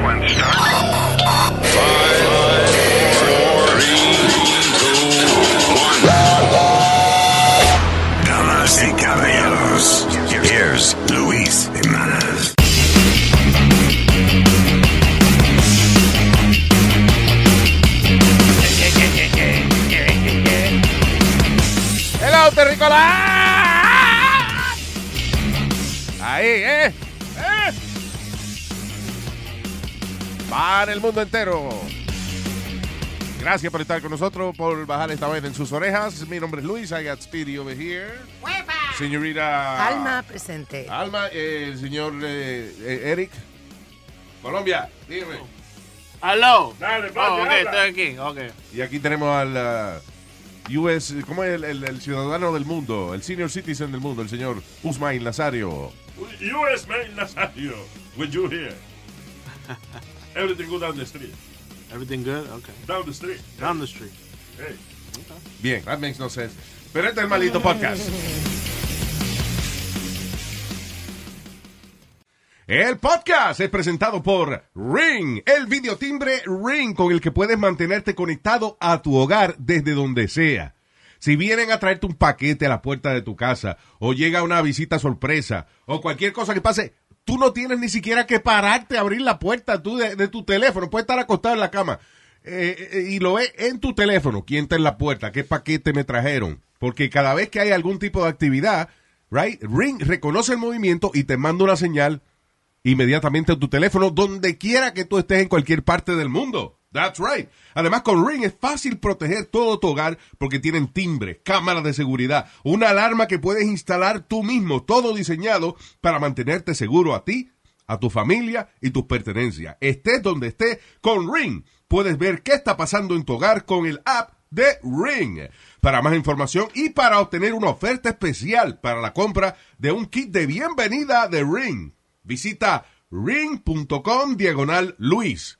sequence start. Para el mundo entero. Gracias por estar con nosotros, por bajar esta vez en sus orejas. Mi nombre es Luis, I got Speedy over here. Señorita... Alma presente. Alma, eh, el señor eh, eh, Eric. Colombia, dígame. Aló. Dale, Oh, ok, habla. estoy aquí. Ok. Y aquí tenemos al uh, US, ¿cómo es el, el- el ciudadano del mundo? El senior citizen del mundo, el señor Usmail Nazario. U.S. Main Nazario, with you here. Everything go down the street. Everything good? Okay. Down the street. Down the street. Hey. Bien, that makes no sense. Pero este es el maldito podcast. El podcast es presentado por Ring, el videotimbre Ring con el que puedes mantenerte conectado a tu hogar desde donde sea. Si vienen a traerte un paquete a la puerta de tu casa, o llega una visita sorpresa, o cualquier cosa que pase, tú no tienes ni siquiera que pararte a abrir la puerta tú de, tu teléfono. Puedes estar acostado en la cama eh, eh, y lo ves en tu teléfono. ¿Quién está en la puerta? ¿Qué paquete me trajeron? Porque cada vez que hay algún tipo de actividad, right, Ring reconoce el movimiento y te manda una señal inmediatamente a tu teléfono donde quiera que tú estés en cualquier parte del mundo. That's right. Además, con Ring es fácil proteger todo tu hogar porque tienen timbre, cámaras de seguridad, una alarma que puedes instalar tú mismo, todo diseñado para mantenerte seguro a ti, a tu familia y tus pertenencias. Estés donde estés, con Ring puedes ver qué está pasando en tu hogar con el app de Ring. Para más información y para obtener una oferta especial para la compra de un kit de bienvenida de Ring, visita ring.com diagonal Luis.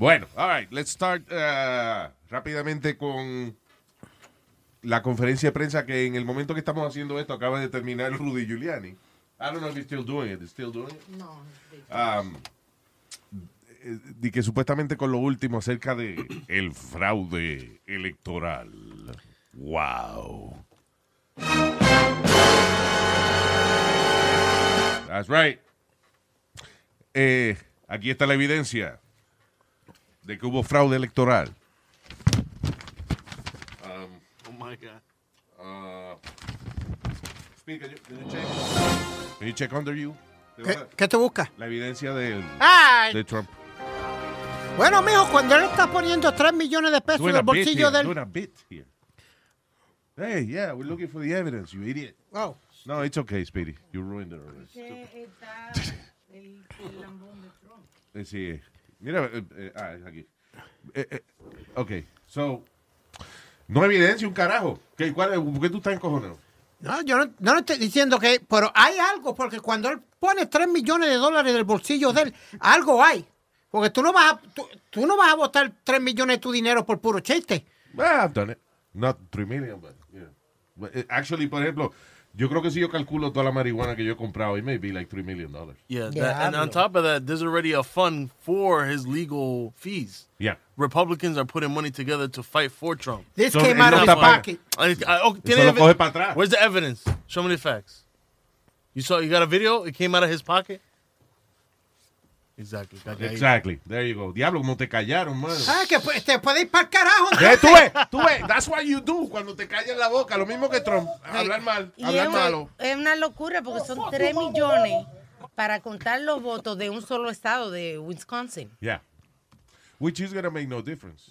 Bueno, all right, let's start uh, rápidamente con la conferencia de prensa que en el momento que estamos haciendo esto acaba de terminar Rudy Giuliani. I don't know if he's still doing it. He's still doing it. No. Um, eh, y que supuestamente con lo último acerca de el fraude electoral. Wow. That's right. Eh, aquí está la evidencia de que hubo fraude electoral. Oh my God. Uh, can you, can you check? Can you check under you? ¿Qué, qué te busca? La evidencia del, Ay, de Trump. bueno, mijo, cuando él está poniendo 3 millones de pesos en el bolsillo del... Hey, yeah, we're looking for the evidence, you idiot. Wow. No, it's okay, Speedy. You ruined it already. Sí. Mira, eh, eh, ah, es aquí. Eh, eh, ok, so. No evidencia un carajo. ¿Qué, cuál? ¿Por qué tú estás encojonado? No, yo no, no estoy diciendo que... Pero hay algo, porque cuando él pone 3 millones de dólares del bolsillo de él, algo hay. Porque tú no vas a, tú, tú no vas a botar 3 millones de tu dinero por puro chiste. Well, I've done it. Not 3 million, but, yeah. But, actually, por ejemplo, yo creo que si yo calculo toda la marihuana que yo he comprado, it may be like 3 million dollars. Yeah, Yeah, that, and on top of that, there's already a fund for his legal fees. Yeah. Republicans are putting money together to fight for Trump. This So, came out of his pocket. I, I, oh, ¿tiene Eso lo evi- coge para atrás. Where's the evidence? Show me the facts. You saw, you got a video? It came out of his pocket? Exactly. Exactly. There you go. Diablo, como te callaron, man. Ah, que pu- te puede ir para el carajo. Eh, tú ves, tú ves. That's what you do cuando te callan la boca. Lo mismo que Trump. Hablar mal, Y hablar es, malo. es una locura porque son 3 millones para contar los votos de un solo estado, de Wisconsin. Yeah. Which is gonna make no difference.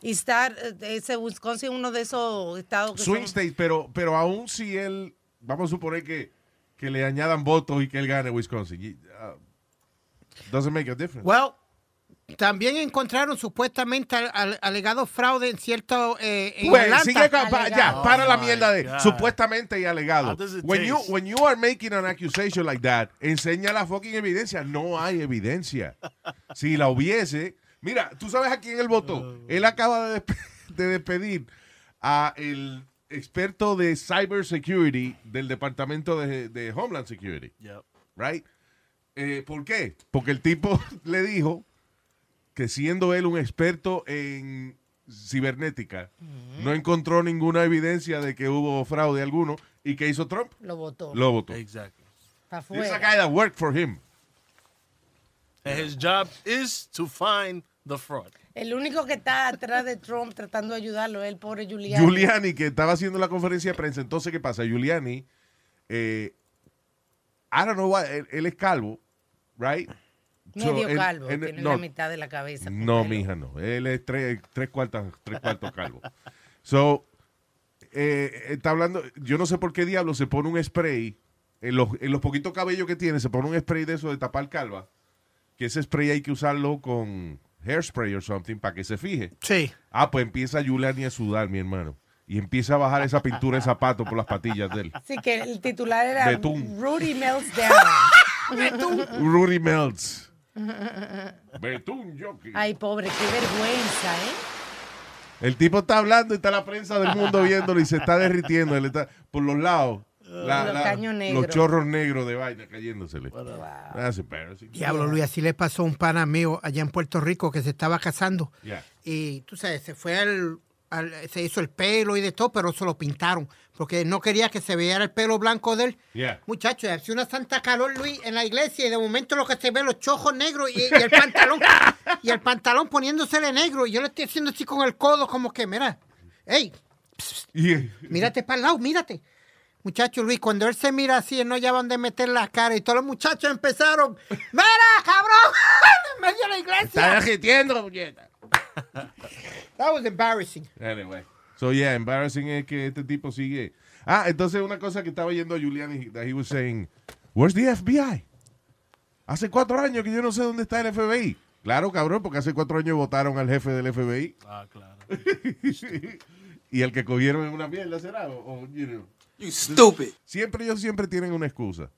Y estar, eh, ese Wisconsin uno de esos estados que Swing son- state, pero, pero aún si él, vamos a suponer que que le añadan votos y que él gane Wisconsin. Y, uh, doesn't make a difference. Well, también encontraron supuestamente al, al- alegado fraude en cierto eh, en Pues, Atlanta. sigue pa- ya, Oh para la my mierda de God. supuestamente y alegado. When you, when you are making an accusation like that, enseña la fucking evidencia. No hay evidencia. Si la hubiese, mira, tú sabes a quién él votó. Él acaba de, despe- de despedir a el experto de cybersecurity del departamento de, de Homeland Security, Yep. right? Eh, ¿Por qué? Porque el tipo le dijo que siendo él un experto en cibernética, no encontró ninguna evidencia de que hubo fraude alguno y que hizo Trump. Lo votó. Lo votó. This is a guy that worked for him. And his job is to find the fraud. El único que está atrás de Trump tratando de ayudarlo es el pobre Giuliani. Giuliani, que estaba haciendo la conferencia de prensa. Entonces, ¿qué pasa? Giuliani, eh, I don't know why, él, él es calvo, right? Medio calvo, tiene no, la mitad de la cabeza. No, pelo. mija, no. Él es tres, tres cuartos, tres cuartos calvo. So, eh, está hablando, yo no sé por qué diablo se pone un spray, en los, en los poquitos cabellos que tiene, se pone un spray de eso de tapar calva, que ese spray hay que usarlo con hairspray or something para que se fije. Sí. Ah, pues empieza Giuliani a sudar, mi hermano. Y empieza a bajar esa pintura de zapato por las patillas de él. Sí, que el titular era. Rudy Melts Down. Rudy Melts. Betún Jockey. Ay, pobre, qué vergüenza, ¿eh? El tipo está hablando y está la prensa del mundo viéndolo y se está derritiendo. Él está por los lados. la- Los la- caños los negros. chorros negros de vaina cayéndosele. That's embarrassing. Diablo, Luis, así le pasó a un pana mío allá en Puerto Rico que se estaba casando. Yeah. Y tú sabes, se fue al, al- se hizo el pelo y de todo, pero se lo pintaron. Porque no quería que se viera el pelo blanco de él. Yeah. Muchachos, hacía una santa calor, Luis, en la iglesia y de momento lo que se ve los chojos negros y, y el pantalón. y el pantalón poniéndosele negro. Y yo le estoy haciendo así con el codo, como que, mira, hey, Y- mírate para el lado, mírate. Muchacho Luis, cuando él se mira así, él no ya dónde meter la cara y todos los muchachos empezaron, ¡Mira, cabrón! en medio de la iglesia. Está derritiendo, puñeta. That was embarrassing. Anyway. So yeah, embarrassing es que este tipo sigue. Ah, entonces una cosa que estaba yendo a Giuliani, that he was saying, where's the FBI? Hace cuatro años que yo no sé dónde está el FBI. Claro, cabrón, porque hace cuatro años votaron al jefe del FBI. Ah, claro. y el que cogieron en una mierda será. O, o, you know. You stupid. Siempre, ellos siempre tienen una excusa.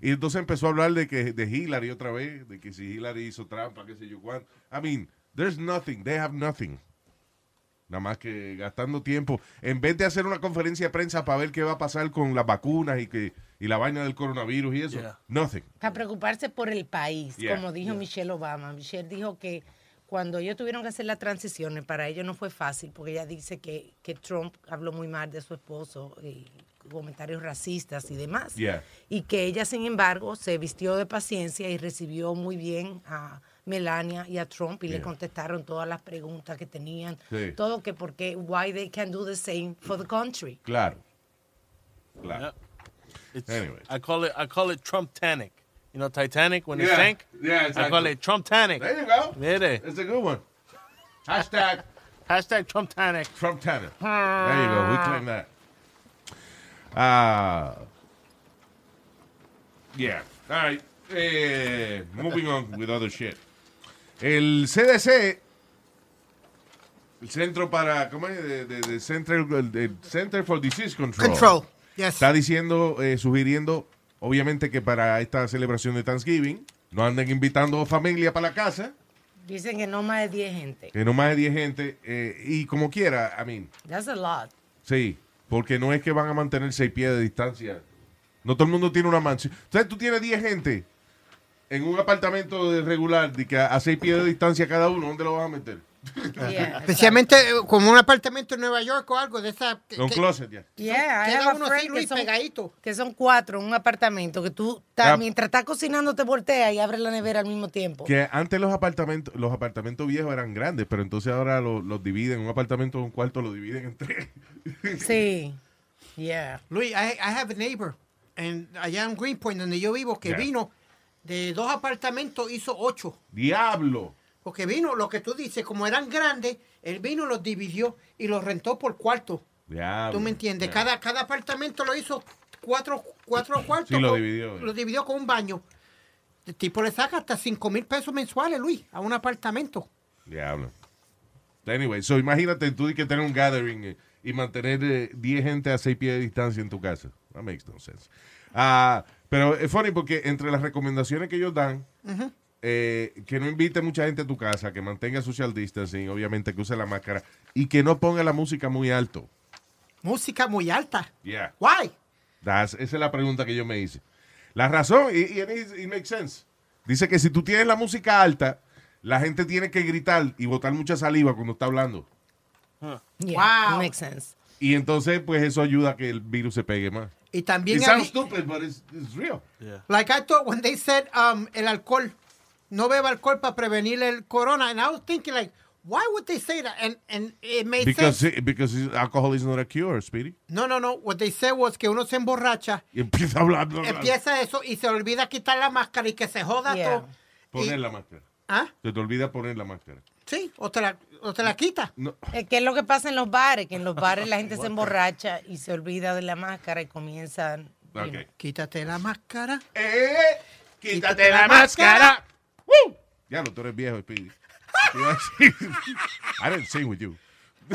Y entonces empezó a hablar de que de Hillary otra vez, de que si Hillary hizo trampa, qué sé yo cuánto. I mean, there's nothing, they have nothing. Nada más que gastando tiempo. En vez de hacer una conferencia de prensa para ver qué va a pasar con las vacunas y que y la vaina del coronavirus y eso, Yeah. nothing. Para preocuparse por el país, Yeah, como dijo Michelle Obama. Michelle dijo que cuando ellos tuvieron que hacer las transiciones, para ellos no fue fácil, porque ella dice que, que Trump habló muy mal de su esposo, y comentarios racistas y demás. Yeah. Y que ella, sin embargo, se vistió de paciencia y recibió muy bien a Melania y a Trump y le contestaron todas las preguntas que tenían. Sí. Todo que porque, why they can do the same for the country. Claro. Claro. Anyways. I call it I call it Trump Tanic. You know Titanic when it Yeah. sank? Yeah, I call exactly. it Trump Tanic. There you go. Mire. It's a good one. Hashtag Hashtag Trump Tanic. Trump Tanner. There you go. We claim that. Uh, yeah. All right. Eh, moving on with other shit. El CDC, el Centro para, ¿cómo es? De, de- de Center, el- el Center for Disease Control. Control. Yes. Está diciendo, eh, sugiriendo, obviamente que para esta celebración de Thanksgiving no anden invitando familia para la casa, Dicen que no más de 10 gente. que no más de 10 gente, eh, y como quiera, I mean, That's a lot. Sí, porque no es que van a mantener seis pies de distancia. No todo el mundo tiene una mansión. Entonces tú tienes 10 gente en un apartamento de regular de que a, seis pies de distancia cada uno, ¿dónde lo vas a meter? Yeah, Especialmente eh, como un apartamento en Nueva York o algo de esa. que- Un que- closet ya. Yeah, a uno son, pegadito. que son cuatro en un apartamento que tú ta- mientras estás cocinando te volteas y abres la nevera al mismo tiempo. Que antes los apartamentos, los apartamentos viejos eran grandes, pero entonces ahora lo- los dividen, un apartamento de un cuarto lo dividen en tres. Sí. Yeah. Luis, I, I have a neighbor en, allá en Greenpoint, donde yo vivo, que Yeah. vino de dos apartamentos, hizo ocho. Diablo. Porque vino, lo que tú dices, como eran grandes, él vino, los dividió y los rentó por cuarto. Diablo. ¿Tú me entiendes? Cada, cada apartamento lo hizo cuatro, cuatro cuartos. Sí, lo con- dividió. Lo dividió con un baño. El tipo le saca hasta 5 mil pesos mensuales, Luis, a un apartamento. Diablo. Anyway, so imagínate tú que tener un gathering eh, y mantener eh, 10 gente a 6 pies de distancia en tu casa. That makes no sense. Ah, pero es funny porque entre las recomendaciones que ellos dan, eh, que no invite mucha gente a tu casa, que mantenga social distancing, obviamente que use la máscara y que no ponga la música muy alto. Música muy alta. Yeah. Why? That's- esa es la pregunta que yo me hice. La razón, y, y it, makes sense. Dice que si tú tienes la música alta, la gente tiene que gritar y botar mucha saliva cuando está hablando. Yeah, Wow. makes sense. Y entonces, pues eso ayuda a que el virus se pegue más. Y también, It sounds stupid, but it's, it's real. Yeah. like I thought when they said um, el alcohol, no beba alcohol para prevenir el corona. And I was thinking like, why would they say that? And, and it made Because, sense. it- because alcohol is not a cure, Speedy. No, no, no. What they said was que uno se emborracha, Y empieza bla. empieza eso y se olvida quitar la máscara y que se joda Yeah. todo. Poner Y- la máscara. ¿Ah? Se te olvida poner la máscara. Sí, o te la, o te la quita. No. Eh, ¿Qué es lo que pasa en los bares? Que en los bares la gente se emborracha y se olvida de la máscara y comienzan. you Ok. know. Quítate la máscara. ¡Eh! Quítate la máscara. ¡Woo! Ya no, tú eres viejo, Speedy. I didn't sing with you.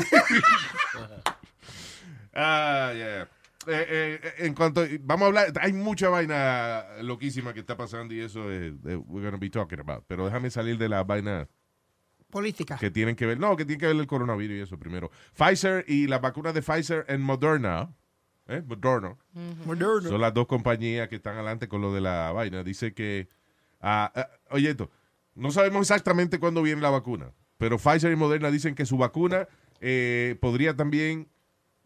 Ah, yeah. Eh, eh, en cuanto vamos a hablar, hay mucha vaina loquísima que está pasando y eso es, eh, we're gonna be talking about. Pero déjame salir de la vaina Política. que tienen que ver, no, que tienen que ver el coronavirus y eso primero. Pfizer y las vacunas de Pfizer en Moderna, ¿eh? Moderna, son las dos compañías que están adelante con lo de la vaina. Dice que, ah, ah, oye esto, no sabemos exactamente cuándo viene la vacuna, pero Pfizer y Moderna dicen que su vacuna eh, podría también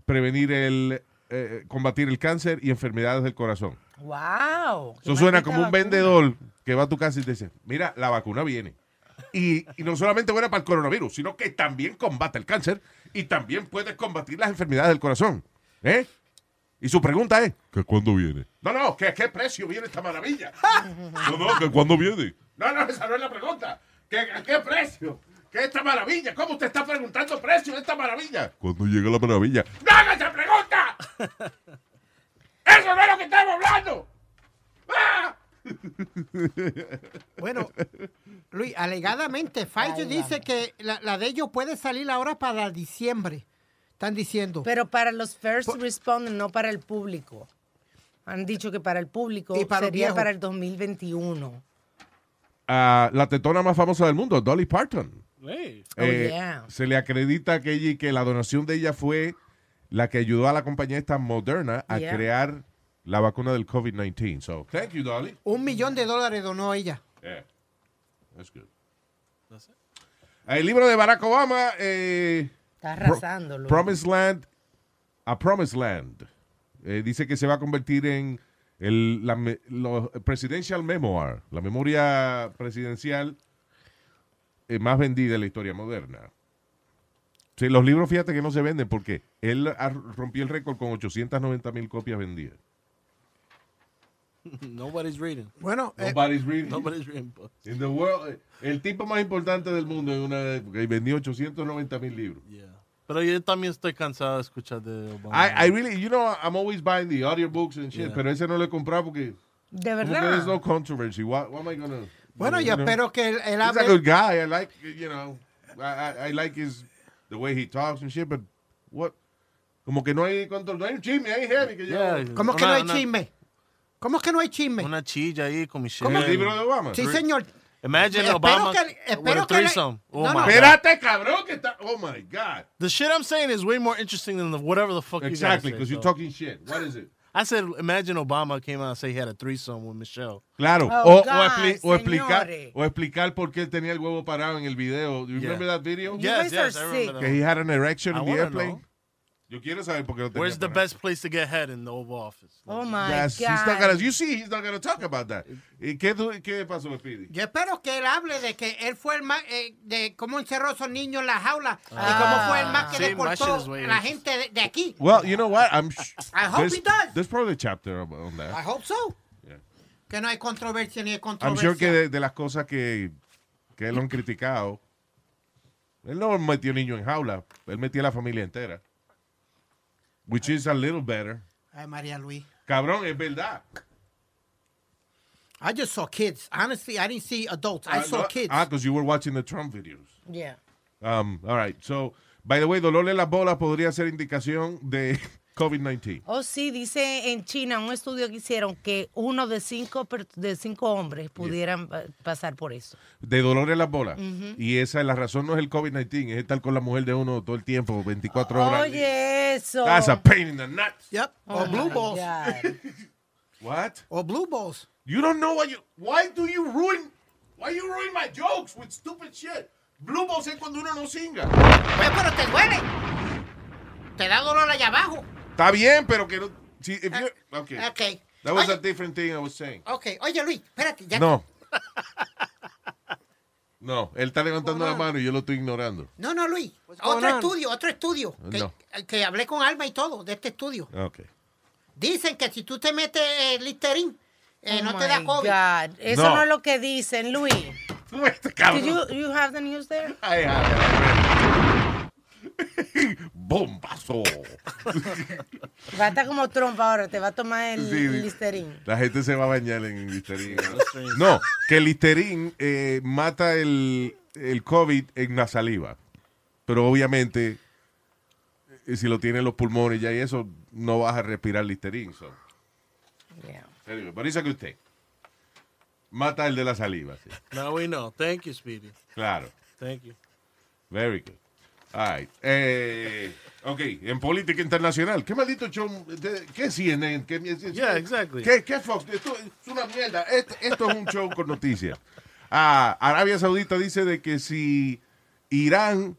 prevenir el, eh, combatir el cáncer y enfermedades del corazón. ¡Wow! Eso suena como un vendedor que va a tu casa y te dice, mira, la vacuna viene. Y, y no solamente buena para el coronavirus, sino que también combate el cáncer y también puede combatir las enfermedades del corazón. ¿Eh? Y su pregunta es, ¿que cuándo viene? No, no, ¿que a qué precio viene esta maravilla? no, no, ¿que cuándo viene? No, no, esa no es la pregunta. ¿Que, ¿A qué precio? ¿Qué esta maravilla? ¿Cómo usted está preguntando precio de esta maravilla? ¿Cuándo llega la maravilla? ¡No haga esa pregunta! ¡Eso no es lo que estamos hablando! ¡Ah! Bueno, Luis, alegadamente, Pfizer dice que la, la de ellos puede salir ahora para diciembre. Están diciendo. Pero para los first responders, no para el público. Han dicho que para el público Y para sería para el 2021. a la tetona más famosa del mundo, Dolly Parton. Hey. Oh, Eh, yeah. Se le acredita que, ella, que la donación de ella fue la que ayudó a la compañía esta Moderna a Yeah. crear la vacuna del COVID-19. So, thank you, Dolly. Un millón de dólares donó ella. Yeah. That's good. That's it. El libro de Barack Obama, eh, Está Pro- arrasando. Luis. Promised Land, a Promised Land. Eh, dice que se va a convertir en el la me- lo- Presidential Memoir, la memoria presidencial eh, más vendida en la historia moderna. Sí, los libros, fíjate que no se venden porque él rompió el récord con 890 mil copias vendidas. Nobody's reading. Bueno, eh, Nobody's reading. Nobody's reading books. In the world, eh, el tipo más importante del mundo en una época y vendió 890 mil libros. Yeah. Pero yo también estoy cansado de escuchar de Obama. I, I really, you know, I'm always buying the audiobooks and shit, Yeah. pero ese no lo he comprado porque De como verdad. there's no controversy. What, what am I gonna? bueno, you yo know? espero que él, él He's a hable. good guy. I like, you know, I, I, I like his the way he talks and shit, but what? Como que no hay control, no hay un chisme ahí heavy que yo. Yeah. ¿Cómo es que no Una- hay una- chisme? ¿Cómo es que no hay chisme? Una chilla ahí con Michelle. ¿Cómo el libro de Obama? Sí, señor. Imagine Espero Obama que- with espero a que le- threesome. Oh No, my no. God. Espérate, cabrón, que está. Oh my God. The shit I'm saying is way more interesting than the whatever the fuck Exactly, you because guys you're say. so. talking shit. What is it? I said, imagine Obama came out and say he had a threesome with Michelle. Claro. Oh, o, o, God, expli- o explicar, o explicar por qué él tenía el huevo parado en el video. Do you Yeah. remember that video? You Yes, yes, are I remember sick. Que that. he had an erection I in the airplane. know. Yo quiero saber por qué lo tenía Where's the parado. best place to get head in the Oval Office? Oh my Yes, God. he's not gonna, you see, he's not gonna talk about that. ¿Y qué, tú- qué pasó, Speedy? Yo espero que él hable de que él fue el más, eh, de cómo encerró a esos niños en la jaula y Ah. cómo fue el más que Sí, my shit deportó way a la gente de, de aquí. Well, you know what? I'm sh- I hope there's, he does. There's probably a chapter on on I that. hope so. Yeah. Que no hay controversia ni hay I'm controversia. sure que de, de las cosas que, que él lo han criticado, él no metió niño en jaula, él metió a la familia entera. Which is a little better. Ay, María Luis. Cabrón, es verdad. I just saw kids. Honestly, I didn't see adults. I Ah, saw kids. Ah, because you were watching the Trump videos. Yeah. Um, all right. So, by the way, dolor en las bolas podría ser indicación de COVID-19. Oh, sí, dice en China un estudio que hicieron que uno de cinco, per- de cinco hombres pudieran pasar por eso. De dolor en las bolas. Y esa es la razón, no es el COVID-19, es estar con la mujer de uno todo el tiempo, 24 horas. Oye, eso. That's a pain in the nuts. Yep. Oh, or blue balls. What? Or blue balls. You don't know what you. Why do you ruin. Why you ruin my jokes with stupid shit? Blue balls es cuando uno no singa. Pues, pero te duele. Te da dolor allá abajo. Está bien, pero que no. Si, if you, okay. Ok. That was Oye, a different thing I was saying. Ok. Oye, Luis, espérate. Ya No. No, él está levantando la mano y yo lo estoy ignorando. No, no, Luis. Otro on? estudio, otro estudio. Que, No. que hablé con Alma y todo de este estudio. Ok. Dicen que si tú te metes eh, Listerine, eh, Oh no te da my COVID. God. Eso No. no. es lo que dicen, Luis. Este cabrón. Did you, you have the news there? Ay, ay. Bombazo. Va a estar como Trump ahora, te va a tomar el Sí. Listerine. La gente se va a bañar en Listerine. No, que el Listerine eh, mata el, el COVID en la saliva. Pero obviamente, eh, si lo tiene en los pulmones ya y eso, no vas a respirar Listerine. So. Yeah. Anyway, it's a good thing. Mata el de la saliva, sí. Now we know. Thank you, Speedy. Claro. Thank you. Very good. Right. Eh, ok, en política internacional. ¿Qué maldito show? de- ¿Qué CNN? ¿Qué, Yeah, exactly. ¿Qué, qué Fox? Esto es una mierda. Esto, esto es un show con noticias. Ah, Arabia Saudita dice de que si Irán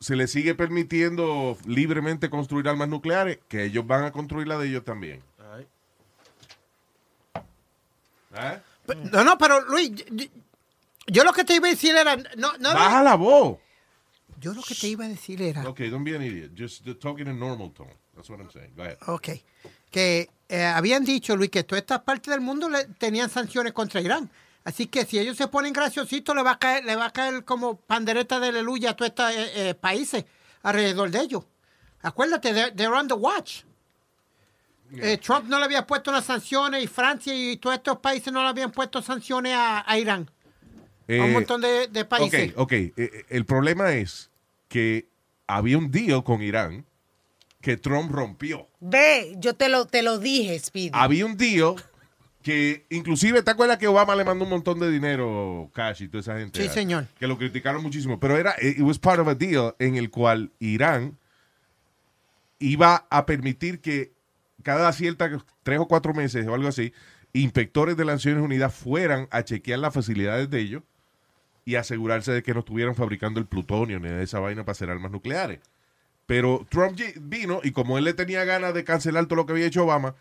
se le sigue permitiendo libremente construir armas nucleares, que ellos van a construir la de ellos también. All right. ¿Eh? No, no, pero Luis, yo, yo lo que te iba a decir era. No, no, Baja la voz. Yo lo que te iba a decir era. Ok, don't be an idiot. Just talking in normal tone. That's what I'm saying. Go ahead. Ok. Que eh, habían dicho, Luis, que todas estas partes del mundo le, tenían sanciones contra Irán. Así que si ellos se ponen graciositos, le va a caer, le va a caer como pandereta de aleluya a todos estos eh, eh, países alrededor de ellos. Acuérdate, they're, they're on the watch. Eh, Trump no le había puesto las sanciones y Francia y todos estos países no le habían puesto sanciones a, a Irán. A un Eh, montón de, de países. Ok, ok. Eh, eh, el problema es que había un deal con Irán que Trump rompió. Ve, yo te lo, te lo dije, Speedy. Había un deal que inclusive, ¿te acuerdas que Obama le mandó un montón de dinero, cash y toda esa gente? Sí, señor. Que lo criticaron muchísimo. Pero era, it was part of a deal en el cual Irán iba a permitir que cada cierta, tres o cuatro meses o algo así, inspectores de las Naciones Unidas fueran a chequear las facilidades de ellos y asegurarse de que no estuvieran fabricando el plutonio ni de esa vaina para hacer armas nucleares. Pero Trump vino y como él le tenía ganas de cancelar todo lo que había hecho Obama,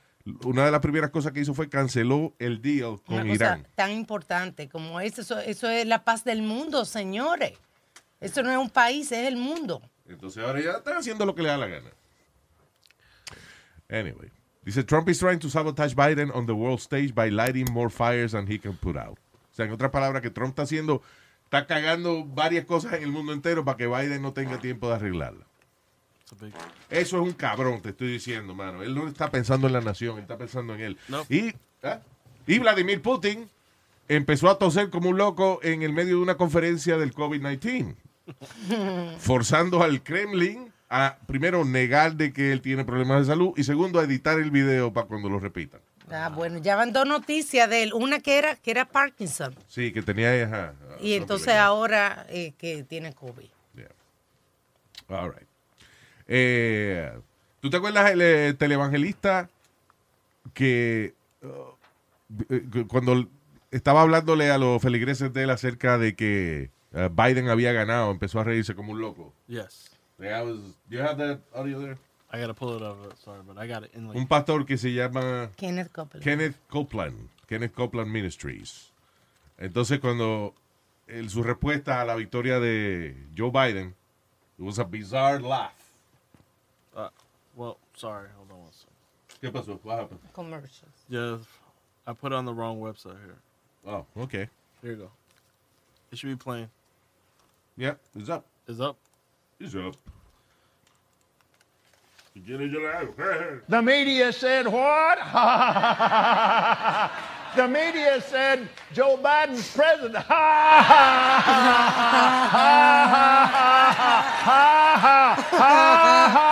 una de las primeras cosas que hizo fue canceló el deal con Una cosa Irán. tan importante como eso, eso, eso es la paz del mundo, señores. Eso no es un país, es el mundo. Entonces ahora ya están haciendo lo que le da la gana. Anyway, dice Trump is trying to sabotage Biden on the world stage by lighting more fires than he can put out. O sea, en otras palabras, que Trump está haciendo, está cagando varias cosas en el mundo entero para que Biden no tenga tiempo de arreglarla. Eso es un cabrón, te estoy diciendo, mano. Él no está pensando en la nación, él está pensando en él. No. Y, ¿ah? y Vladimir Putin empezó a toser como un loco en el medio de una conferencia del COVID-19, forzando al Kremlin a, primero, negar de que él tiene problemas de salud y segundo, a editar el video para cuando lo repitan. Ah, bueno, ya van dos noticias de él. Una que era, que era Parkinson. Sí, que tenía... ajá, Y entonces ahora eh, que tiene COVID. Yeah. All right. Eh, ¿Tú te acuerdas el eh, televangelista que uh, cuando estaba hablándole a los feligreses de él acerca de que uh, Biden había ganado, empezó a reírse como un loco? Yes. Yeah, I was- you have that audio there? I gotta pull it up. Sorry, but I got it in like. Un pastor que se llama Kenneth Copeland. Kenneth Copeland, Kenneth Copeland Ministries. Entonces, cuando el- su respuesta a la victoria de Joe Biden, it was a bizarre laugh. Uh, well, sorry. Hold on one second. ¿Qué pasó? What happened? Commercials. Yeah, I put it on the wrong website here. Oh, okay. Here you go. It should be playing. Yeah, it's up. Is up. It's up. Si quiere yo le hago. The media said what? the media said Joe Biden's president.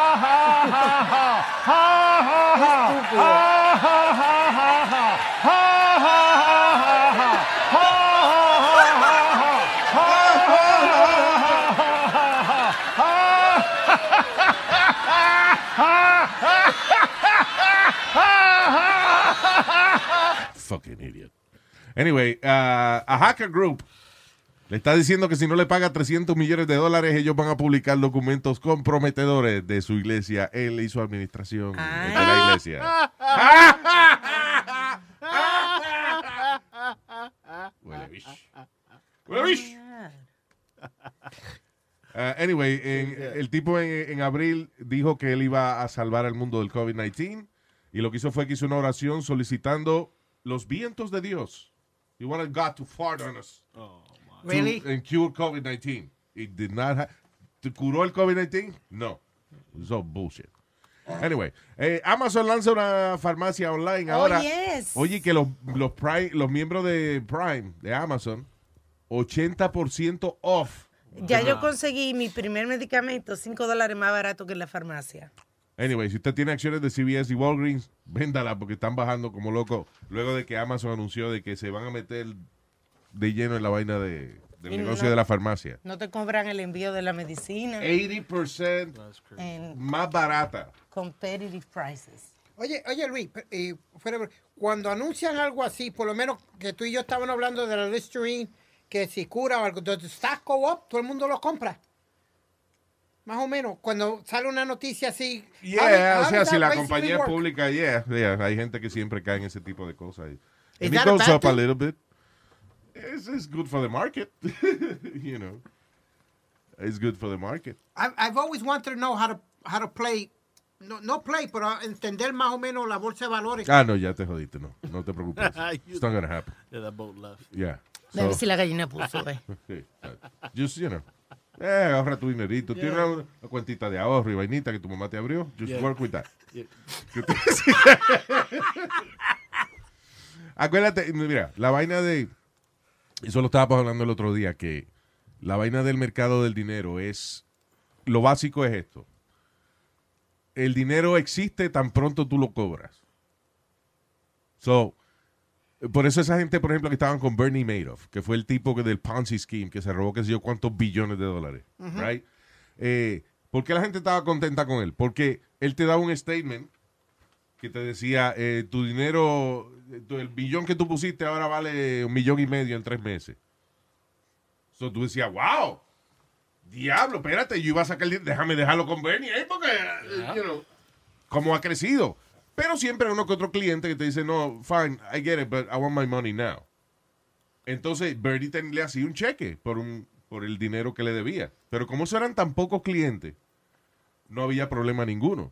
Anyway, uh, a hacker group le está diciendo que si no le paga 300 millones de dólares, ellos van a publicar documentos comprometedores de su iglesia, él y su administración de la iglesia. Bicho. Huele bicho. Uh, anyway, en- el tipo en, en abril dijo que él iba a salvar al mundo del COVID-19 y lo que hizo fue que hizo una oración solicitando los vientos de Dios. He wanted God to fart on us to- Really? and cure COVID-19. It did not ha- ¿Te curó el COVID-19? No. It's all bullshit. Anyway, eh, Amazon lanza una farmacia online Oh, ahora. yes. Oye, que los, los, Prime- los miembros de Prime, de Amazon, 80% off. Ya yo conseguí mi primer medicamento, 5 dólares más barato que en la farmacia. Anyway, si usted tiene acciones de CVS y Walgreens, véndala porque están bajando como loco luego de que Amazon anunció de que se van a meter de lleno en la vaina de, del Y negocio no- de la farmacia. No te cobran el envío de la medicina 80% en más barata. competitive prices. Oye, oye Luis, eh, cuando anuncian algo así, por lo menos que tú y yo estábamos hablando de la Listerine, que si cura o algo, does the stock go up? Todo el mundo lo compra. Más o menos, cuando sale una noticia así. Yeah, o sea, si la compañía es work? pública, yeah, yeah, hay gente que siempre cae en ese tipo de cosas. Is And it a goes up a thing? little bit. It's, it's good for the market, you know. It's good for the market. I've, I've always wanted to know how to, how to play, no, no play, pero entender más o menos la bolsa de valores. Ah, no, ya te jodiste, no, no te preocupes. It's not gonna happen. Yeah, that boat left. Yeah. A ver So- si la gallina puso, ve. Sí, Just, you know. Eh, ahorra tu dinerito. Tienes una, una cuentita de ahorro y vainita que tu mamá te abrió. Just Yeah. work with that. Yeah. Acuérdate, mira, la vaina de. Eso lo estábamos hablando el otro día, que la vaina del mercado del dinero es. Lo básico es esto. El dinero existe tan pronto tú lo cobras. So, por eso esa gente, por ejemplo, que estaban con Bernie Madoff, que fue el tipo que del Ponzi Scheme, que se robó qué sé yo cuántos billones de dólares. right? Eh, ¿Por qué la gente estaba contenta con él? Porque él te daba un statement que te decía, eh, tu dinero, eh, el billón que tú pusiste ahora vale un millón y medio en tres meses. So tú decías, wow, diablo, espérate, yo iba a sacar el dinero, déjame dejarlo con Bernie, ¿eh? porque, you know, cómo ha crecido. Pero siempre hay uno que otro cliente que te dice, no, fine, I get it, but I want my money now. Entonces, Bernie te- le hacía un cheque por, un, por el dinero que le debía. Pero como eso eran tan pocos clientes, no había problema ninguno.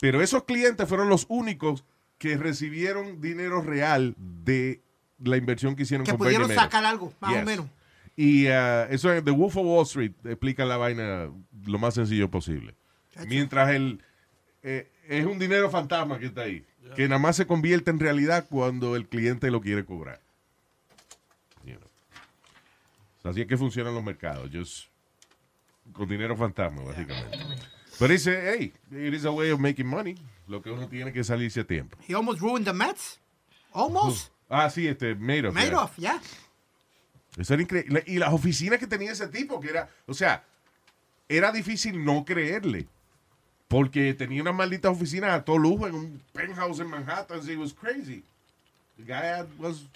Pero esos clientes fueron los únicos que recibieron dinero real de la inversión que hicieron que con pudieron Bernie Madoff. sacar algo, más o menos. Y uh, eso en The Wolf of Wall Street explica la vaina lo más sencillo posible. Mientras el eh, es un dinero fantasma que está ahí, que nada más se convierte en realidad cuando el cliente lo quiere cobrar. You know. Así es que funcionan los mercados, just con dinero fantasma, básicamente. Pero dice, hey, it is a way of making money. Lo que uno tiene que salirse a tiempo. He almost ruined the Mets. Almost. Ah, sí, este, Madoff. Madoff, yeah. Eso era increíble. Y las oficinas que tenía ese tipo, que era, o sea, era difícil no creerle. Porque tenía unas malditas oficinas a todo lujo en un penthouse en Manhattan. It was crazy. The guy was.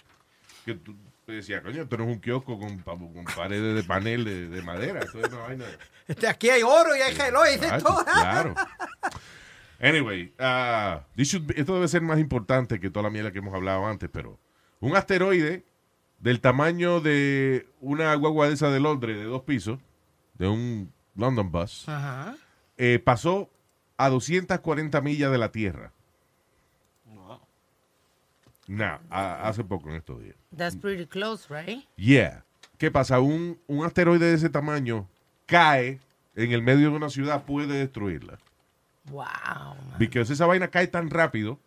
Que tú te decías, coño, tú eres un kiosco con, pa- con paredes de panel de, de madera. Esto es una vaina. Este, Aquí hay oro y hay reloj y de todo. claro. Anyway, uh, this should be- esto debe ser más importante que toda la mierda que hemos hablado antes, pero un asteroide del tamaño de una guagua de esa de Londres de dos pisos, de un London bus, Ajá. eh, pasó a 240 millas de la Tierra. No, a- hace poco en estos días. That's pretty close, right? Yeah. ¿Qué pasa? Un, un asteroide de ese tamaño cae en el medio de una ciudad, puede destruirla. Wow. Porque esa vaina cae tan rápido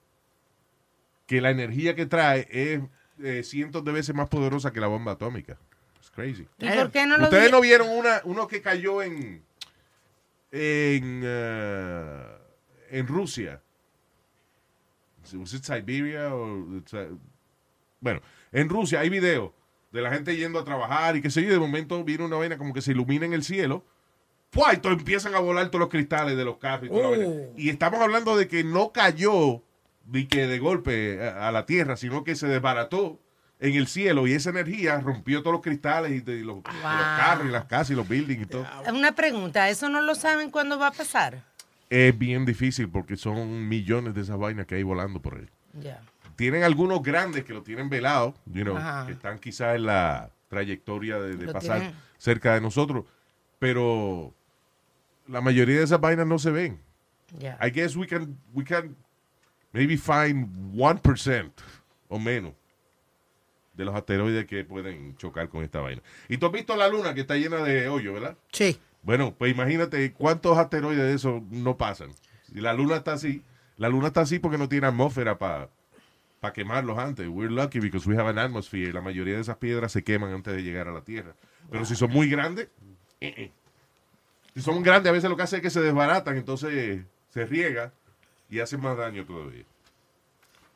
que la energía que trae es eh, cientos de veces más poderosa que la bomba atómica. It's crazy. ¿Y por qué no lo Ustedes no vieron una, uno que cayó en en eh, en Rusia. Was it Siberia o it's, uh, bueno, en Rusia hay videos de la gente yendo a trabajar y que sé yo, de momento viene una vaina como que se ilumina en el cielo. ¡Pua! Y empiezan a volar todos los cristales de los carros y toda la vaina. Oh. Y estamos hablando de que no cayó de que de golpe a, a la tierra, sino que se desbarató en el cielo y esa energía rompió todos los cristales y, de- y los, carros y las casas y los buildings y todo. Una pregunta, ¿eso no lo saben cuándo va a pasar? Es bien difícil porque son millones de esas vainas que hay volando por ahí. Ya. Tienen algunos grandes que lo tienen velado, you know, que están quizás en la trayectoria de, pasar tienen. cerca de nosotros, pero la mayoría de esas vainas no se ven. Ya. I guess we can, we can maybe find 1% o menos de los asteroides que pueden chocar con esta vaina. Y tú has visto la luna que está llena de hoyo, ¿verdad? Sí. Bueno, pues imagínate cuántos asteroides de esos no pasan. Si la luna está así, la luna está así porque no tiene atmósfera para quemarlos antes. We're lucky because we have an atmosphere. La mayoría de esas piedras se queman antes de llegar a la Tierra. Pero si son muy grandes, eh, eh. si son grandes, a veces lo que hace es que se desbaratan, entonces se riega y hacen más daño todavía.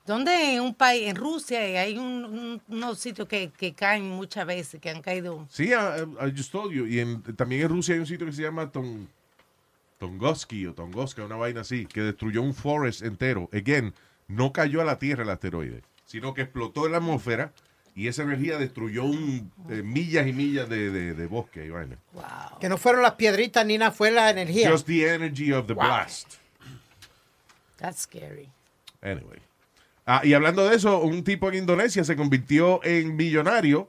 ¿Dónde en un país, en Rusia, hay un- un- unos sitios que, que caen muchas veces, que han caído? Sí, I, I- I just told you. Y en- también en Rusia hay un sitio que se llama Ton, Tunguski o Tunguska, una vaina así, que destruyó un forest entero. Again, no cayó a la Tierra el asteroide, sino que explotó en la atmósfera y esa energía destruyó un, eh, millas y millas de, de- de bosque y vaina. Wow. Que no fueron las piedritas ni nada, fue la energía. Just the energy of the blast. That's scary. Anyway. Ah, y hablando de eso, un tipo en Indonesia se convirtió en millonario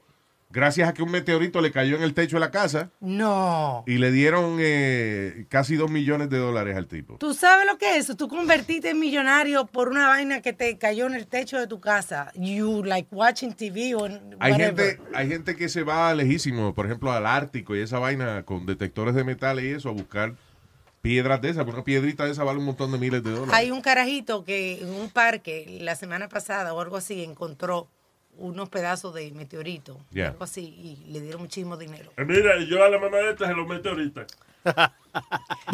gracias a que un meteorito le cayó en el techo de la casa No. y le dieron eh, casi dos millones de dólares al tipo. ¿Tú sabes lo que es eso? Tú convertiste en millonario por una vaina que te cayó en el techo de tu casa. You like watching TV o Hay gente, hay gente que se va lejísimo, por ejemplo, al Ártico y esa vaina con detectores de metales y eso, a buscar piedras de esas. porque Una piedrita de esa vale un montón de miles de dólares. Hay un carajito que en un parque la semana pasada o algo así encontró unos pedazos de meteorito, Yeah. algo así, y le dieron muchísimo dinero. Eh, Mira, y yo a la mamá de esta se lo meto ahorita.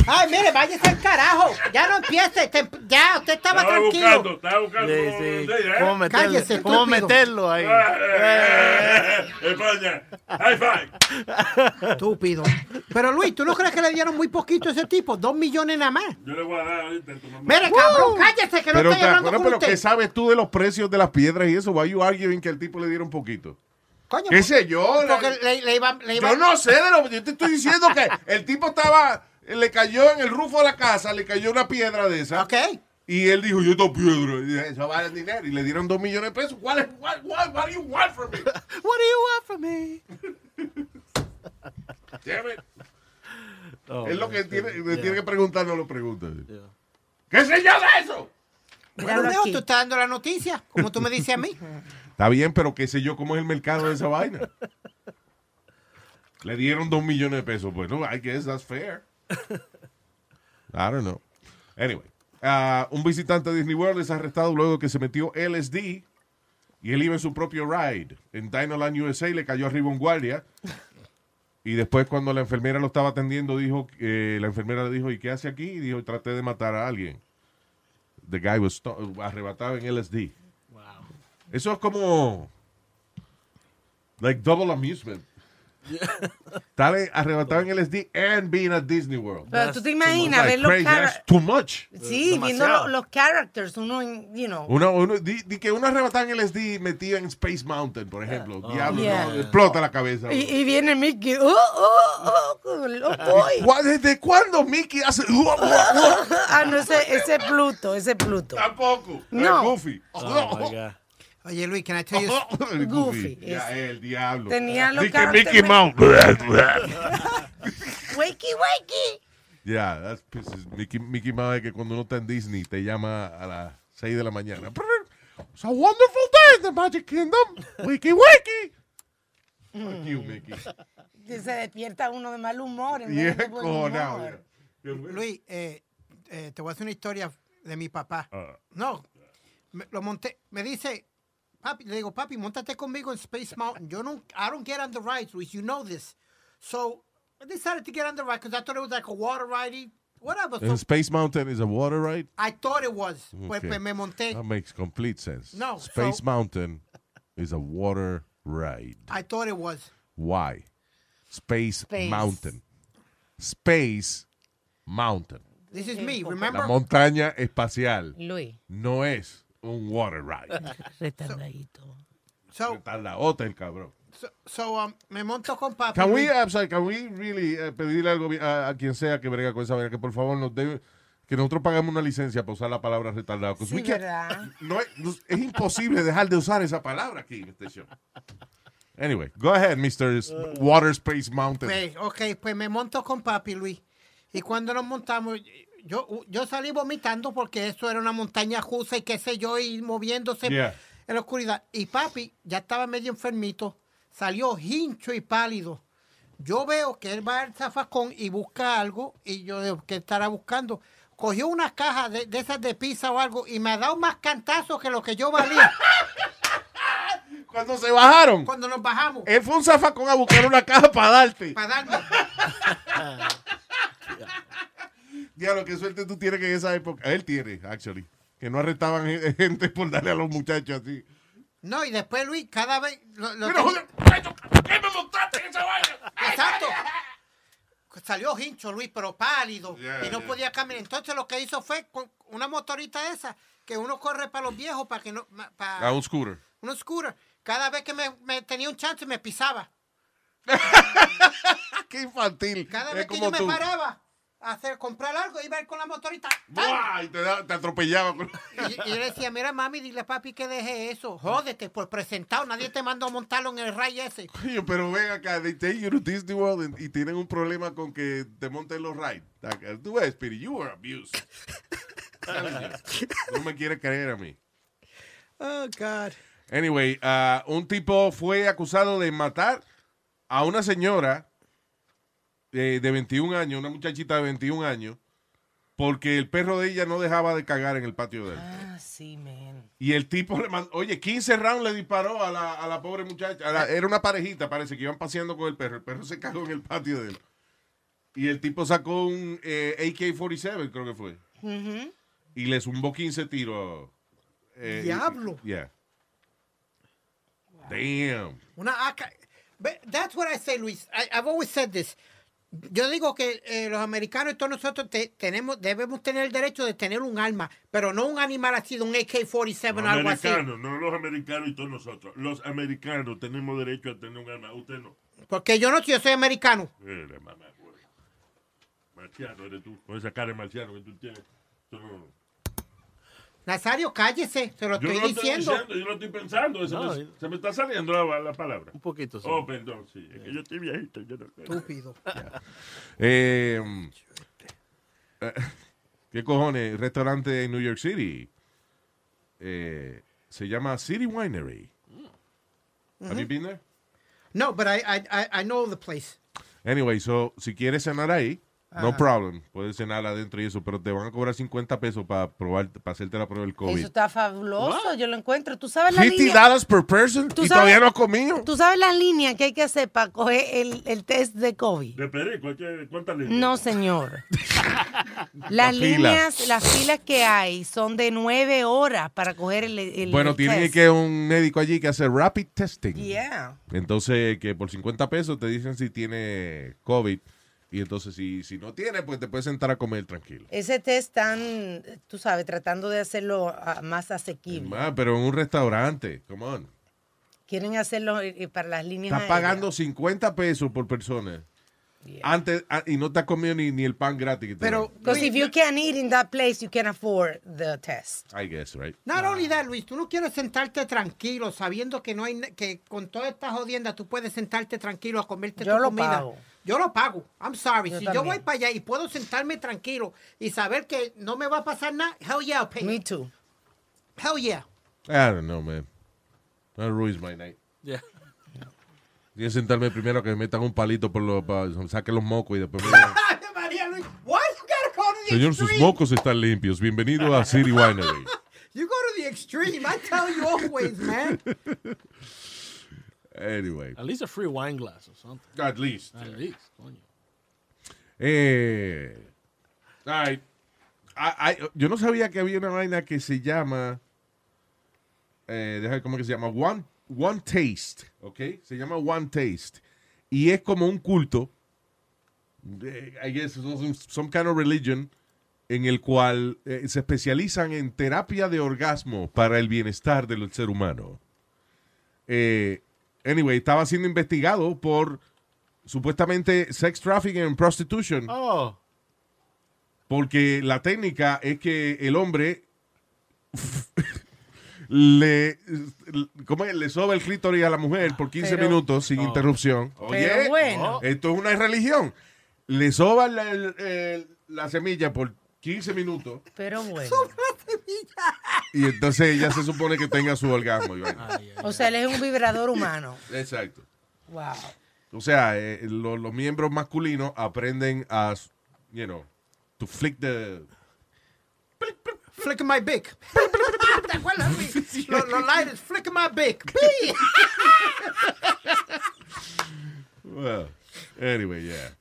Ay, mire, váyase al carajo. Ya no empiece. te- ya, usted estaba Estaba tranquilo. buscando, estaba buscando. Sí, cómo sí. ¿eh? ¿Cómo meterlo, Cállese, cómo meterlo ahí? Eh, España, high five. Estúpido. Pero Luis, ¿tú no crees que le dieron muy poquito a ese tipo? Dos millones nada más. Yo le voy a dar ahorita a tu mamá. Mire, cabrón, cállese que no pero, estoy hablando bueno, con pero usted. ¿qué sabes tú de los precios de las piedras y eso? Why you arguing que el tipo le dieron poquito? Coño, ¿Qué sé yo? porque le, le iba, le iba- Yo no sé de lo yo te estoy diciendo que el tipo estaba, le cayó en el rufo de la casa, le cayó una piedra de esa. Ok. Y él dijo, yo tengo piedra. Y dije, eso vale dinero. Y le dieron dos millones de pesos. ¿Cuál es? What, what, what do you want from me? What do you want from me? Damn it. Oh, es lo que man. tiene, Yeah. tiene que preguntar, no lo pregunta. Yeah. ¿Qué sé yo de eso? Bueno, Míralo mijo, aquí. tú estás dando la noticia, como tú me dices a mí. Está bien, pero qué sé yo cómo es el mercado de esa vaina. Le dieron dos millones de pesos. Bueno, I guess that's fair. I don't know. Anyway, ah, un visitante de Disney World es arrestado luego que se metió LSD y él iba en su propio ride. En Dinoland, USA, le cayó arriba un guardia. Y después, cuando la enfermera lo estaba atendiendo, dijo, eh, la enfermera le dijo, ¿y qué hace aquí? Y dijo, traté de matar a alguien. The guy was arrebatado en LSD. Eso es como. Like double amusement. Estar arrebatado en LSD and being at Disney World. Pero tú te imaginas like ver los That's too much. Sí, viendo Demasiado. los characters, uno you know. Uno, uno, di, di que uno arrebatado en LSD metido en Space Mountain, por ejemplo. Diablo, Yeah. no, explota la cabeza. Y, y viene Mickey, oh, oh, oh, oh, boy. ¿Cuá- ¿Desde cuándo Mickey hace.? Ah, no, ese, ese es Pluto, ese es Pluto. Tampoco. No. Es Goofy. Oh, my God. Oye, Luis, can I tell you... El Goofy, Ya, el diablo. Tenía los Mickey me- Mouse. Wakey, wakey. Yeah, that's pisses- Mickey, Mickey Mouse es que cuando uno está en Disney te llama a las 6 de la mañana. It's a wonderful day in the Magic Kingdom. Wiki, wiki. Fuck you, Mickey. Que se despierta uno de mal humor. En Y vez es de humor. yeah. Luis, eh, eh, te voy a hacer una historia de mi papá. Ah. No, me, lo monté, me dice, papi, le digo, papi, montate conmigo en Space Mountain. Yo no, I don't get on the rides, Luis, you know this. So, I decided to get on the ride because I thought it was like a water ride, whatever. So, And Space Mountain is a water ride? I thought it was. Pues, Okay. pues me monté. That makes complete sense. No, Space so- Mountain is a water ride. I thought it was. Why? Space, Space. Mountain. Space Mountain. This is me, remember? La remember? montaña espacial Luis, no es un water ride. retardadito. So, otra el cabrón. so, so, um, me monto con papi. Can we. I'm sorry, can we really eh, pedirle al gobi- a, a quien sea que brega con esa vaina que por favor nos dé que nosotros pagamos una licencia para usar la palabra retardado? Sí. No, es, no- es imposible dejar de usar esa palabra aquí en este show. Anyway, go ahead, Mr. S- Water Space Mountain. Pues, ok, pues me monto con papi, Luis. Y cuando nos montamos, yo, yo salí vomitando porque eso era una montaña rusa y qué sé yo, y moviéndose Yeah. en la oscuridad. Y papi ya estaba medio enfermito, salió hincho y pálido. Yo veo que él va al zafacón y busca algo, y yo digo, ¿qué estará buscando? Cogió una caja de, de esas de pizza o algo y me ha dado más cantazos que lo que yo valía Cuando se bajaron, cuando nos bajamos. él fue un zafacón a buscar una caja para darte. Para darme. Diablo, qué suerte tú tienes que en esa época. Él tiene, actually. Que no arrestaban ge- gente por darle a los muchachos así. No, y después Luis, cada vez... lo- lo Pero, tenía- joder, ¿por qué me montaste en esa vaina? Exacto. Salió hincho Luis, pero pálido. Yeah, y no yeah. podía caminar. Entonces lo que hizo fue con una motorita esa, que uno corre para los viejos, para que no... Para A un scooter. un scooter. Cada vez que me, me tenía un chance me pisaba. Qué infantil. Cada Es vez que yo me paraba hacer, comprar algo, iba a ir con la motorita. Y te, da- te atropellaba. con- Y, y yo le decía, mira mami, dile a papi que deje eso. Jódete, por presentado. Nadie te mandó a montarlo en el ray ese. Coño, pero ven acá, they take you to Disney World y, y tienen un problema con que te monten los rides. Tú ves, Speedy, you were abused. No me quiere creer a mí. Oh, God. Anyway, ah, un tipo fue acusado de matar a una señora eh, de 21 años, una muchachita de 21 años, porque el perro de ella no dejaba de cagar en el patio de él. Ah, sí, man. Y el tipo le mandó, oye, 15 rounds le disparó a la, a la pobre muchacha. A la- era una parejita, parece que iban paseando con el perro. El perro se cagó en el patio de él. Y el tipo sacó un eh, AK-47, creo que fue. Y le zumbó 15 tiros. eh, Diablo. Yeah. Damn. Una AK. But That's what I say, Luis. I, I've always said this. Yo digo que eh, los americanos y todos nosotros te- tenemos, debemos tener el derecho de tener un arma, pero no un animal así de un AK-47 o Los algo así. americanos, no los americanos y todos nosotros. Los americanos tenemos derecho a tener un arma. Usted no. Porque yo no, yo soy americano. Eres mamá, güey. Marciano eres tú. Con esa cara de marciano que tú tienes. Tú no- Nazario, cállese, se lo Yo estoy no lo estoy diciendo. diciendo, yo lo estoy pensando. Se, No, me, se me está saliendo la, la palabra. Un poquito, sí. Oh, perdón, sí. Es que yo estoy viejito. Yo no Estúpido. Eh, eh, ¿Qué cojones? Restaurante en New York City. Eh, se llama City Winery. Have you been there? No, but I, I, I, I know the place. Anyway, so, si quieres cenar ahí, no problem. Puedes cenar adentro y eso, pero te van a cobrar 50 pesos para probar, para hacerte la prueba del COVID. Eso está fabuloso, yo lo encuentro. ¿Tú sabes la 50 línea? dollars per person ¿Tú y sabes- todavía no has comido. ¿Tú sabes la línea que hay que hacer para coger el, el test de COVID? De perico, ¿qué- ¿cuántas líneas? No, señor. Las La fila. líneas, las filas que hay son de nueve horas para coger el, el Bueno, el tiene test. que un médico allí que hace rapid testing. Yeah. Entonces, que por 50 pesos te dicen si tiene COVID. Y entonces, si, si no tiene, pues te puedes sentar a comer tranquilo. Ese test están, tú sabes, tratando de hacerlo ah, más asequible. Pero en un restaurante, come on. Quieren hacerlo eh, para las líneas Estás aéreas. pagando 50 pesos por persona. Antes, ah, y no te has comido ni, ni el pan gratis. Pero. Because if you can't eat in that place, you can afford the test. I guess, right? Not only that, Luis, tú no quieres sentarte tranquilo sabiendo que no hay que con toda esta jodienda tú puedes sentarte tranquilo a comerte Yo tu lo comida. pago. Yo lo pago. I'm sorry. Yo si yo también. voy para allá y puedo sentarme tranquilo y saber que no me va a pasar nada, hell yeah, I'll pay. Me too. Hell yeah. I don't know, man. That ruins my night. Yeah. Tienes que sentarme primero que me metan un palito por los, para saque los mocos y después me... María Luis, why you gotta go to the Señor, sus extreme. mocos están limpios. Bienvenido a City Winery. You go to the extreme. I tell you always, man. Anyway, At least a free wine glass or something. at least. At least. coño. Eh. I- I- yo no sabía que había una vaina que se llama. Eh, deja cómo que se llama. One, one Taste. ¿Ok? Se llama One Taste. Y es como un culto. eh, I guess some, some kind of religion. En el cual eh, se especializan en terapia de orgasmo para el bienestar del ser humano. Eh, anyway, estaba siendo investigado por supuestamente sex trafficking and prostitution. Oh. Porque la técnica es que el hombre le, ¿cómo es? le soba el clítoris a la mujer por 15 Pero- minutos sin interrupción. Oye, Pero bueno. esto es una religión. Le soba la semilla por 15 minutos Pero bueno. Y entonces ella se supone que tenga su orgasmo. O sea, él es un vibrador humano. Exacto. Wow. O sea, eh, lo- los miembros masculinos aprenden a, you know, to flick the... Flick my bic. ¿Te acuerdas? Los lighters, flick my bic. Well, anyway, yeah.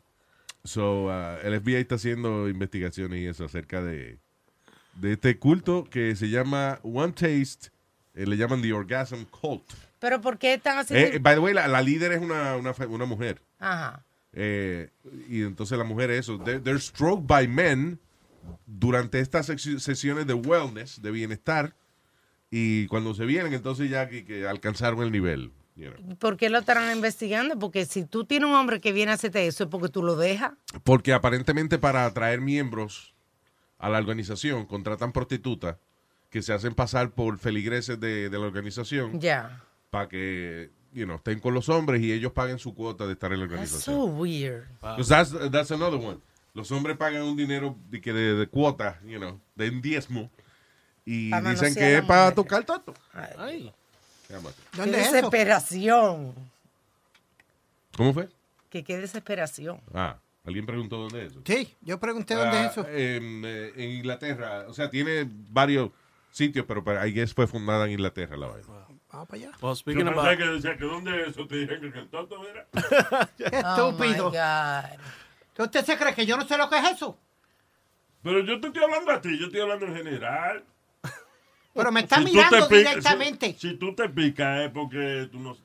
So, uh, el FBI está haciendo investigaciones y eso acerca de, de este culto que se llama One Taste, eh, le llaman The Orgasm Cult. Pero ¿por qué están haciendo? Eh, by the way, la, la líder es una, una, una mujer. Ajá. Eh, y entonces la mujer eso, they're, they're stroked by men durante estas sesiones de wellness, de bienestar, y cuando se vienen, entonces ya que, que alcanzaron el nivel. you know. ¿Por qué lo estarán investigando? Porque si tú tienes un hombre que viene a hacerte eso, es porque tú lo dejas. Porque aparentemente para atraer miembros a la organización contratan prostitutas que se hacen pasar por feligreses de, de la organización Ya. para que you know, estén con los hombres y ellos paguen su cuota de estar en la That's organización. so weird. that's, that's another one. Los hombres pagan un dinero de, que de, de cuota, you know, de un diezmo y dicen que es para tocar toto. Ay. Qué ¿Dónde es eso? desesperación. ¿Cómo fue? Que qué desesperación. Ah, alguien preguntó dónde es eso. Sí, yo pregunté dónde Ah, es eso. En, eh, en Inglaterra. O sea, tiene varios sitios, pero I guess fue fundada en Inglaterra la vaina. Vamos para allá. Well, Yo speaking pensé about. que decía que dónde es eso te dijeron que el tonto era. Qué Oh my estúpido. God. ¿Usted se cree que yo no sé lo que es eso? Pero yo te estoy hablando a ti, yo estoy hablando en general. Pero me está Si mirando pica- directamente. Si, si tú te picas es porque tú no.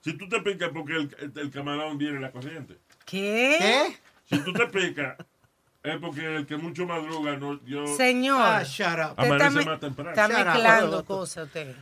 Si tú te picas es porque el, el, el camarón viene en la corriente. ¿Qué? ¿Qué? Si tú te picas es porque el que mucho madruga no. Yo, Señor. Ah, shut up. usted Amanece más temprano. está Shut up. mezclando cosas usted.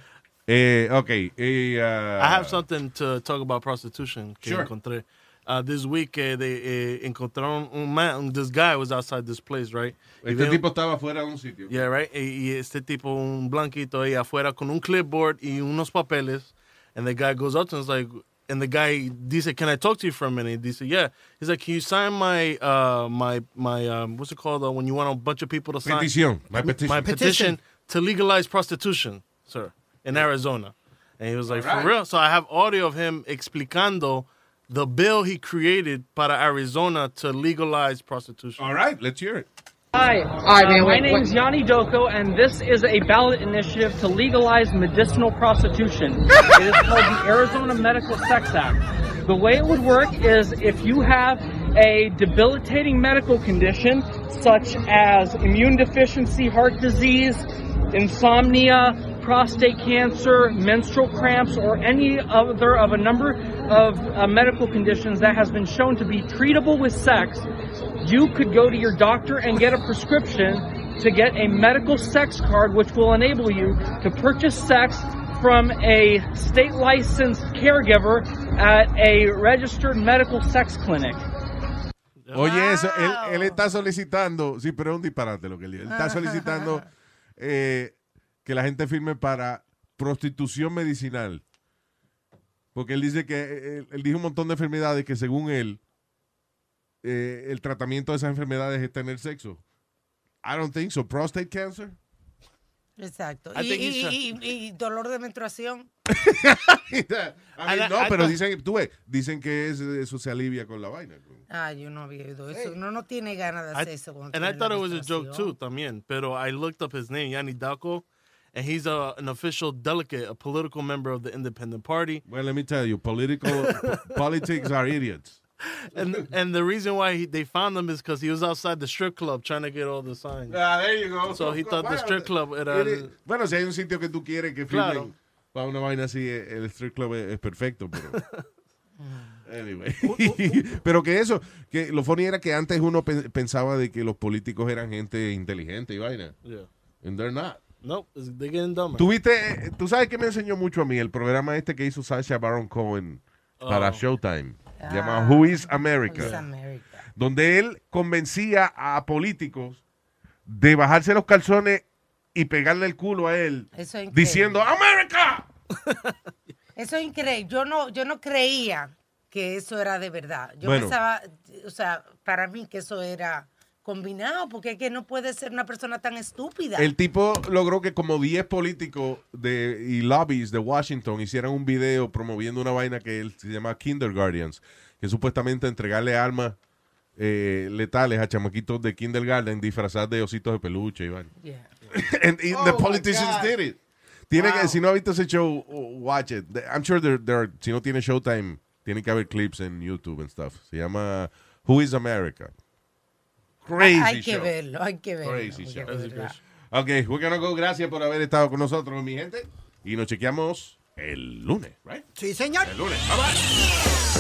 Eh, ok. eh, ah, I have something to talk about prostitution. Que Sure. encontré. Uh, this week, eh, they eh, encontraron un man. This guy was outside this place, right? Y Este tipo estaba fuera de un sitio. Yeah, right. Y, y este tipo, un blanquito ahí afuera con un clipboard y unos papeles. And the guy goes up to him, and is like, and the guy he said, "Can I talk to you for a minute?" He said, "Yeah." He's like, "Can you sign my uh my my um what's it called uh, when you want a bunch of people to sign Petición. My petition. my petition, Petition. to legalize prostitution, sir, in Arizona?" And he was like, All right. "For real?" So I have audio of him explicando the bill he created para Arizona to legalize prostitution. All right, let's hear it. Hi, uh, my is Yanni Doko, and this is a ballot initiative to legalize medicinal prostitution. it is called the Arizona Medical Sex Act. The way it would work is if you have a debilitating medical condition, such as immune deficiency, heart disease, insomnia, prostate cancer, menstrual cramps, or any other of a number of uh, medical conditions that has been shown to be treatable with sex, you could go to your doctor and get a prescription to get a medical sex card, which will enable you to purchase sex from a state licensed caregiver at a registered medical sex clinic. Oye, eso, él, él está solicitando, sí, pero es un disparate lo que él dice. Él está solicitando eh, que la gente firme para prostitución medicinal. Porque él dice que, eh, él, él dijo un montón de enfermedades que según él, eh, el tratamiento de esas enfermedades es tener sexo. I don't think so. Prostate cancer. Exacto. I Y, think y- he's y- y dolor de menstruación. I mean, I- no, I pero dicen, tú ves, dicen que es- eso se alivia con la vaina. Ah, yo no había oído eso. No, no tiene ganas de I- hacer eso. cuando and I thought it was a joke too, también. Pero I looked up his name, Yanni Dalco, and he's a, an official delegate, a political member of the Independent Party. Well, let me tell you, political politics are idiots. And and the reason why he, they found him is because he was outside the strip club trying to get all the signs. Ah, there you go. So he thought the strip club era el- Bueno, si hay un sitio que tú quieres que Claro. para una vaina así, el strip club es, es perfecto, pero... Anyway. pero que eso, que lo funny era que antes uno pensaba de que los políticos eran gente inteligente y vaina. Yeah. And they're not. It's- they're getting dumber. ¿Tú viste, eh, tú sabes que me enseñó mucho a mí el programa este que hizo Sasha Baron Cohen para Oh. Showtime. Ah. Llama Who is America. Who is America. donde él convencía a políticos de bajarse los calzones y pegarle el culo a él Eso es increíble. diciendo ¡América! Eso es increíble. Yo no, yo no creía que eso era de verdad. Yo Bueno. pensaba, o sea, para mí que eso era combinado, porque es que no puede ser una persona tan estúpida. El tipo logró que como 10 políticos de, y lobbies de Washington hicieran un video promoviendo una vaina que él se llama Kindergartens, que es supuestamente entregarle armas eh, letales a chamaquitos de kindergarten disfrazados de ositos de peluche y vaina. Yeah. And, and Oh, the politicians did it. Tiene Wow. que, si no ha visto ese show, watch it. I'm sure there, there are- si no tiene Showtime, tiene que haber clips en YouTube and stuff. Se llama Who is America. Crazy hay que show. verlo, hay que verlo. Crazy show. Ok, we're gonna go. Gracias por haber estado con nosotros, mi gente. Y nos chequeamos el lunes, right? Sí, señor. El lunes. Bye bye.